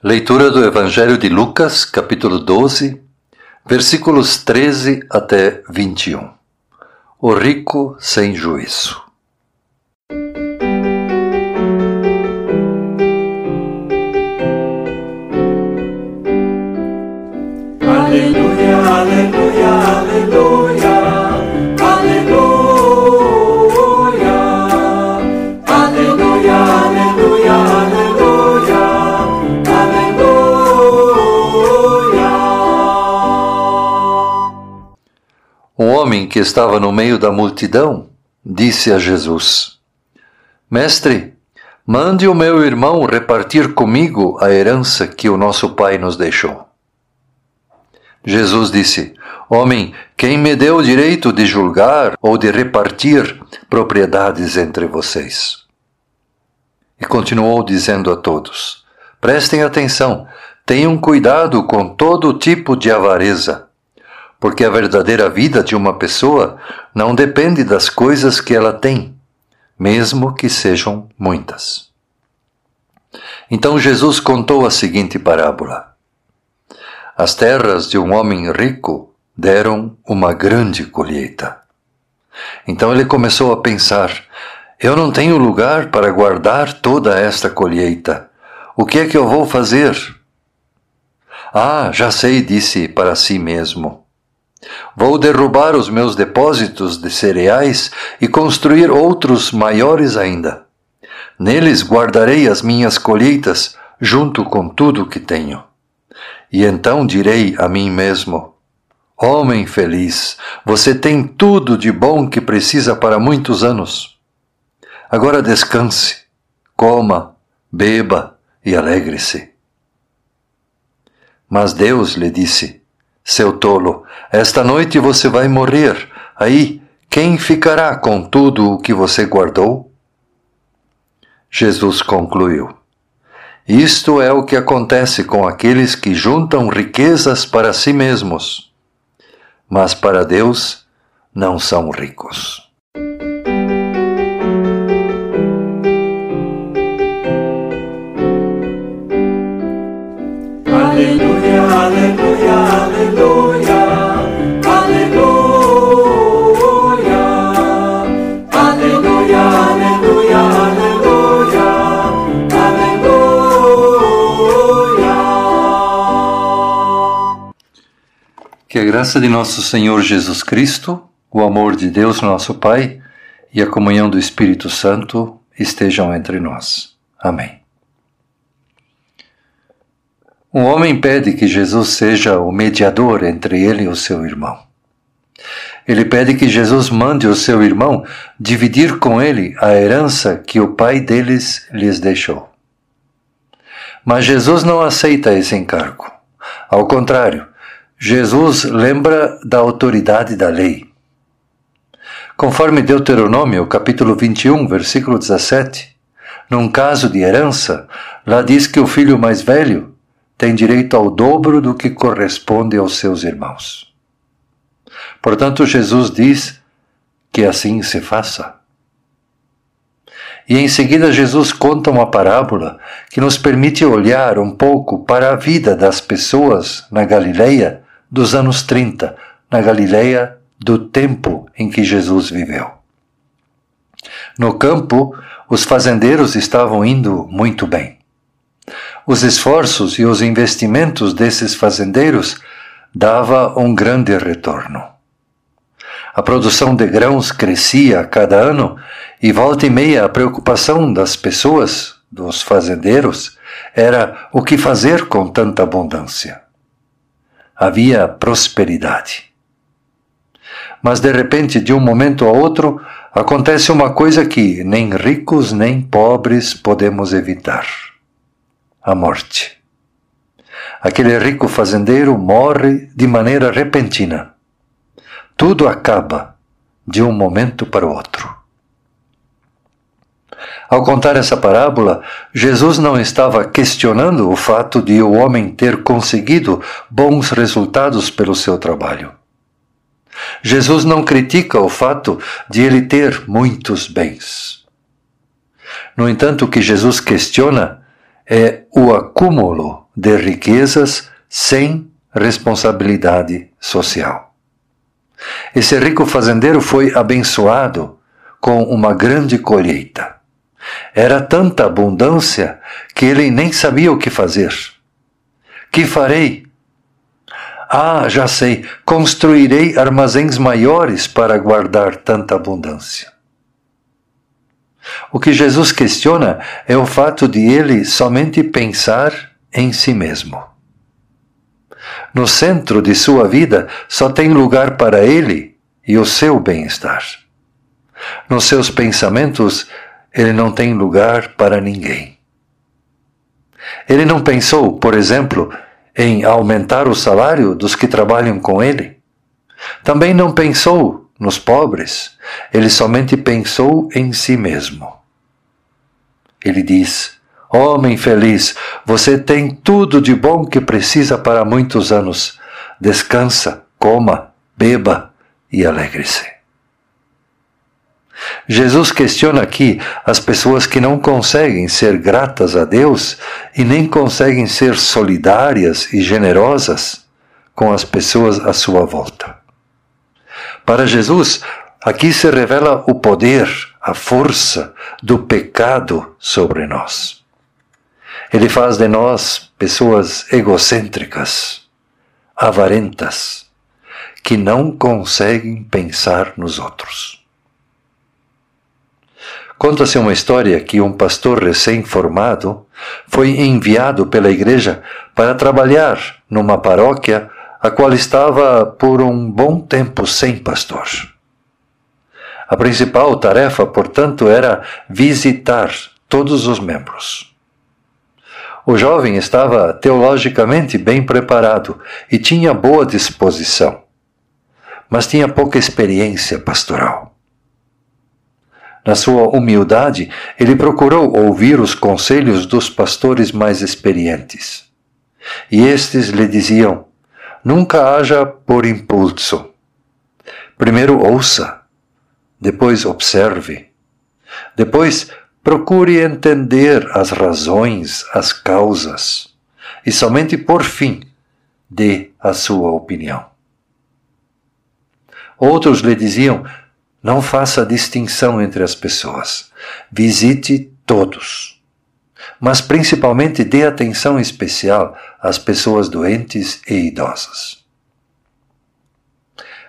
Leitura do Evangelho de Lucas, capítulo 12, versículos 13 até 21. O rico sem juízo. Que estava no meio da multidão disse a Jesus: Mestre, mande o meu irmão repartir comigo a herança que o nosso pai nos deixou. Jesus disse: Homem, quem me deu o direito de julgar ou de repartir propriedades entre vocês? E continuou dizendo a todos: Prestem atenção, tenham cuidado com todo tipo de avareza, porque a verdadeira vida de uma pessoa não depende das coisas que ela tem, mesmo que sejam muitas. Então Jesus contou a seguinte parábola. As terras de um homem rico deram uma grande colheita. Então ele começou a pensar: eu não tenho lugar para guardar toda esta colheita. O que é que eu vou fazer? Ah, já sei, disse para si mesmo. Vou derrubar os meus depósitos de cereais e construir outros maiores ainda. Neles guardarei as minhas colheitas junto com tudo que tenho. E então direi a mim mesmo: Homem feliz, você tem tudo de bom que precisa para muitos anos. Agora descanse, coma, beba e alegre-se. Mas Deus lhe disse: Seu tolo, esta noite você vai morrer. Aí, quem ficará com tudo o que você guardou? Jesus concluiu: isto é o que acontece com aqueles que juntam riquezas para si mesmos, mas para Deus não são ricos. Graça de nosso Senhor Jesus Cristo, o amor de Deus, nosso Pai, e a comunhão do Espírito Santo estejam entre nós. Amém. Um homem pede que Jesus seja o mediador entre ele e o seu irmão. Ele pede que Jesus mande o seu irmão dividir com ele a herança que o pai deles lhes deixou. Mas Jesus não aceita esse encargo. Ao contrário, Jesus lembra da autoridade da lei. Conforme Deuteronômio, capítulo 21, versículo 17, num caso de herança, lá diz que o filho mais velho tem direito ao dobro do que corresponde aos seus irmãos. Portanto, Jesus diz que assim se faça. E em seguida, Jesus conta uma parábola que nos permite olhar um pouco para a vida das pessoas na Galileia dos anos 30, na Galileia do tempo em que Jesus viveu. No campo, os fazendeiros estavam indo muito bem. Os esforços e os investimentos desses fazendeiros dava um grande retorno. A produção de grãos crescia a cada ano e volta e meia a preocupação das pessoas, dos fazendeiros, era o que fazer com tanta abundância. Havia prosperidade. Mas de repente, de um momento a outro, acontece uma coisa que nem ricos nem pobres podemos evitar a morte. Aquele rico fazendeiro morre de maneira repentina. Tudo acaba de um momento para o outro. Ao contar essa parábola, Jesus não estava questionando o fato de o homem ter conseguido bons resultados pelo seu trabalho. Jesus não critica o fato de ele ter muitos bens. No entanto, o que Jesus questiona é o acúmulo de riquezas sem responsabilidade social. Esse rico fazendeiro foi abençoado com uma grande colheita. Era tanta abundância que ele nem sabia o que fazer. Que farei? Ah, já sei, construirei armazéns maiores para guardar tanta abundância. O que Jesus questiona é o fato de ele somente pensar em si mesmo. No centro de sua vida só tem lugar para ele e o seu bem-estar. Nos seus pensamentos, ele não tem lugar para ninguém. Ele não pensou, por exemplo, em aumentar o salário dos que trabalham com ele. Também não pensou nos pobres, ele somente pensou em si mesmo. Ele diz: Homem feliz, você tem tudo de bom que precisa para muitos anos. Descansa, coma, beba e alegre-se. Jesus questiona aqui as pessoas que não conseguem ser gratas a Deus e nem conseguem ser solidárias e generosas com as pessoas à sua volta. Para Jesus, aqui se revela o poder, a força do pecado sobre nós. Ele faz de nós pessoas egocêntricas, avarentas, que não conseguem pensar nos outros. Conta-se uma história que um pastor recém-formado foi enviado pela igreja para trabalhar numa paróquia a qual estava por um bom tempo sem pastor. A principal tarefa, portanto, era visitar todos os membros. O jovem estava teologicamente bem preparado e tinha boa disposição, mas tinha pouca experiência pastoral. Na sua humildade, ele procurou ouvir os conselhos dos pastores mais experientes. E estes lhe diziam: Nunca haja por impulso. Primeiro ouça, depois observe, depois procure entender as razões, as causas, e somente por fim dê a sua opinião. Outros lhe diziam: não faça distinção entre as pessoas. Visite todos. Mas principalmente dê atenção especial às pessoas doentes e idosas.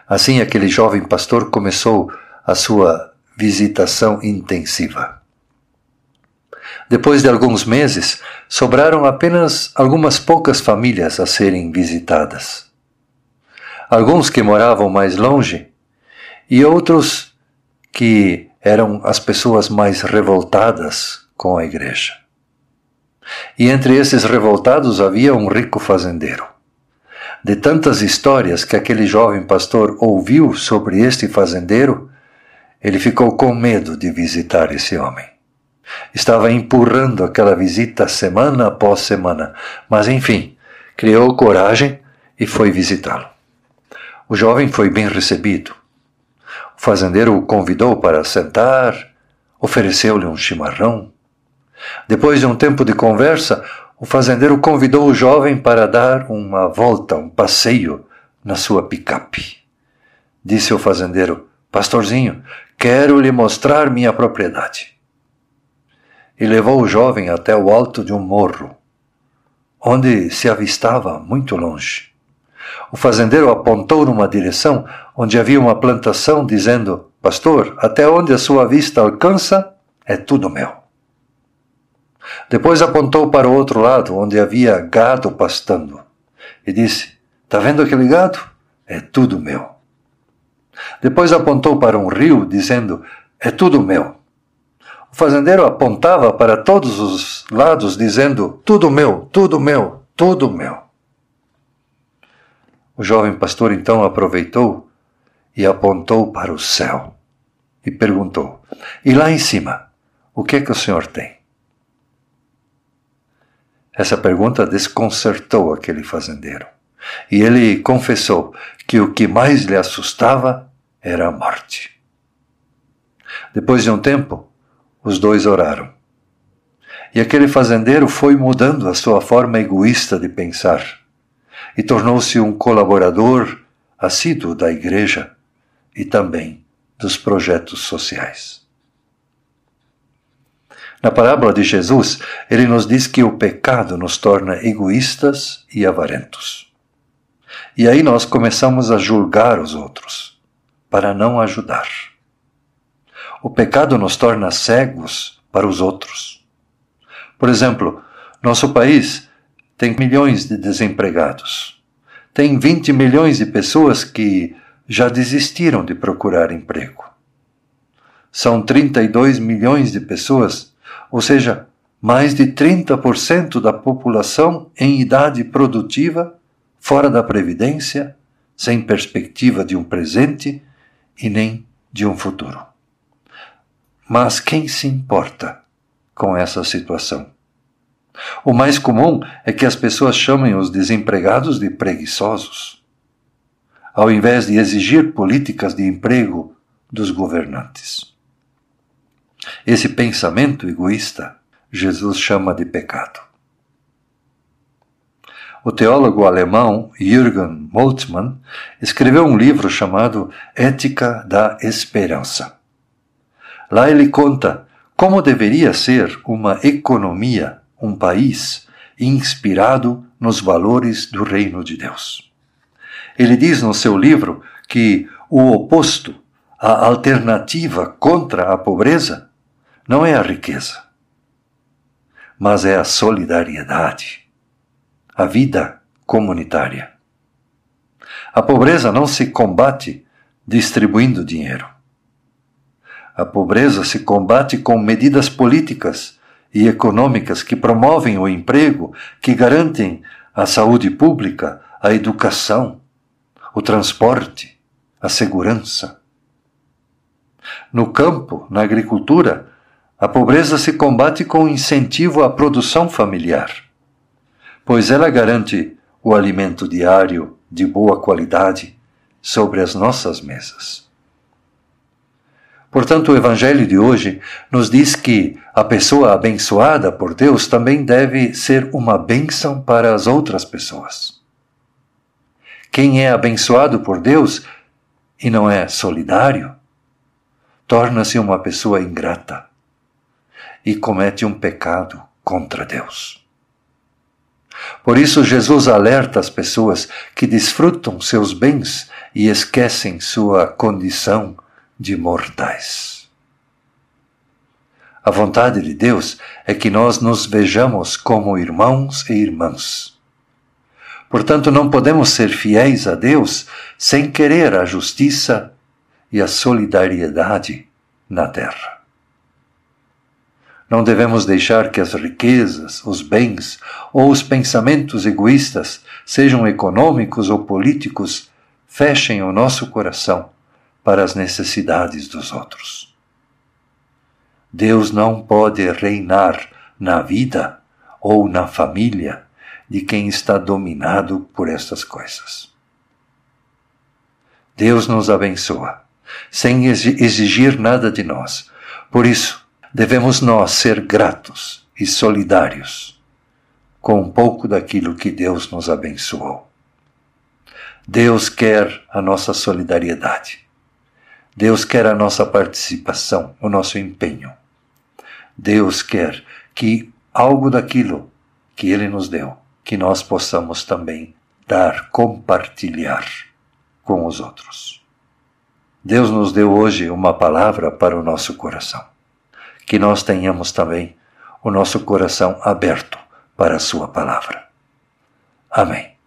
Assim, aquele jovem pastor começou a sua visitação intensiva. Depois de alguns meses, sobraram apenas algumas poucas famílias a serem visitadas. Alguns que moravam mais longe e outros que eram as pessoas mais revoltadas com a igreja. E entre esses revoltados havia um rico fazendeiro. De tantas histórias que aquele jovem pastor ouviu sobre este fazendeiro, ele ficou com medo de visitar esse homem. Estava empurrando aquela visita semana após semana, mas enfim, criou coragem e foi visitá-lo. O jovem foi bem recebido. O fazendeiro o convidou para sentar, ofereceu-lhe um chimarrão. Depois de um tempo de conversa, o fazendeiro convidou o jovem para dar uma volta, um passeio na sua picape. Disse o fazendeiro: Pastorzinho, quero lhe mostrar minha propriedade. E levou o jovem até o alto de um morro, onde se avistava muito longe o fazendeiro apontou numa direção onde havia uma plantação, dizendo: Pastor, até onde a sua vista alcança, é tudo meu. Depois apontou para o outro lado, onde havia gado pastando, e disse: Está vendo aquele gado? É tudo meu. Depois apontou para um rio, dizendo: É tudo meu. O fazendeiro apontava para todos os lados, dizendo: Tudo meu, tudo meu, tudo meu. O jovem pastor então aproveitou e apontou para o céu e perguntou: E lá em cima, o que é que o senhor tem? Essa pergunta desconcertou aquele fazendeiro. E ele confessou que o que mais lhe assustava era a morte. Depois de um tempo, os dois oraram. E aquele fazendeiro foi mudando a sua forma egoísta de pensar e tornou-se um colaborador assíduo da igreja e também dos projetos sociais. Na parábola de Jesus, ele nos diz que o pecado nos torna egoístas e avarentos. E aí nós começamos a julgar os outros, para não ajudar. O pecado nos torna cegos para os outros. Por exemplo, nosso país tem milhões de desempregados. Tem 20 milhões de pessoas que já desistiram de procurar emprego. São 32 milhões de pessoas, ou seja, mais de 30% da população em idade produtiva, fora da previdência, sem perspectiva de um presente e nem de um futuro. Mas quem se importa com essa situação? O mais comum é que as pessoas chamem os desempregados de preguiçosos, ao invés de exigir políticas de emprego dos governantes. Esse pensamento egoísta Jesus chama de pecado. O teólogo alemão Jürgen Moltmann escreveu um livro chamado Ética da Esperança. Lá ele conta como deveria ser uma economia, um país inspirado nos valores do reino de Deus. Ele diz no seu livro que o oposto, a alternativa contra a pobreza, não é a riqueza, mas é a solidariedade, a vida comunitária. A pobreza não se combate distribuindo dinheiro. A pobreza se combate com medidas políticas e econômicas que promovem o emprego, que garantem a saúde pública, a educação, o transporte, a segurança. No campo, na agricultura, a pobreza se combate com incentivo à produção familiar, pois ela garante o alimento diário de boa qualidade sobre as nossas mesas. Portanto, o Evangelho de hoje nos diz que a pessoa abençoada por Deus também deve ser uma bênção para as outras pessoas. Quem é abençoado por Deus e não é solidário, torna-se uma pessoa ingrata e comete um pecado contra Deus. Por isso, Jesus alerta as pessoas que desfrutam seus bens e esquecem sua condição de mortais. A vontade de Deus é que nós nos vejamos como irmãos e irmãs. Portanto, não podemos ser fiéis a Deus sem querer a justiça e a solidariedade na terra. Não devemos deixar que as riquezas, os bens ou os pensamentos egoístas, sejam econômicos ou políticos, fechem o nosso coração para as necessidades dos outros. Deus não pode reinar na vida ou na família de quem está dominado por estas coisas. Deus nos abençoa, sem exigir nada de nós. Por isso, devemos nós ser gratos e solidários com um pouco daquilo que Deus nos abençoou. Deus quer a nossa solidariedade. Deus quer a nossa participação, o nosso empenho. Deus quer que algo daquilo que Ele nos deu, que nós possamos também dar, compartilhar com os outros. Deus nos deu hoje uma palavra para o nosso coração. Que nós tenhamos também o nosso coração aberto para a Sua palavra. Amém.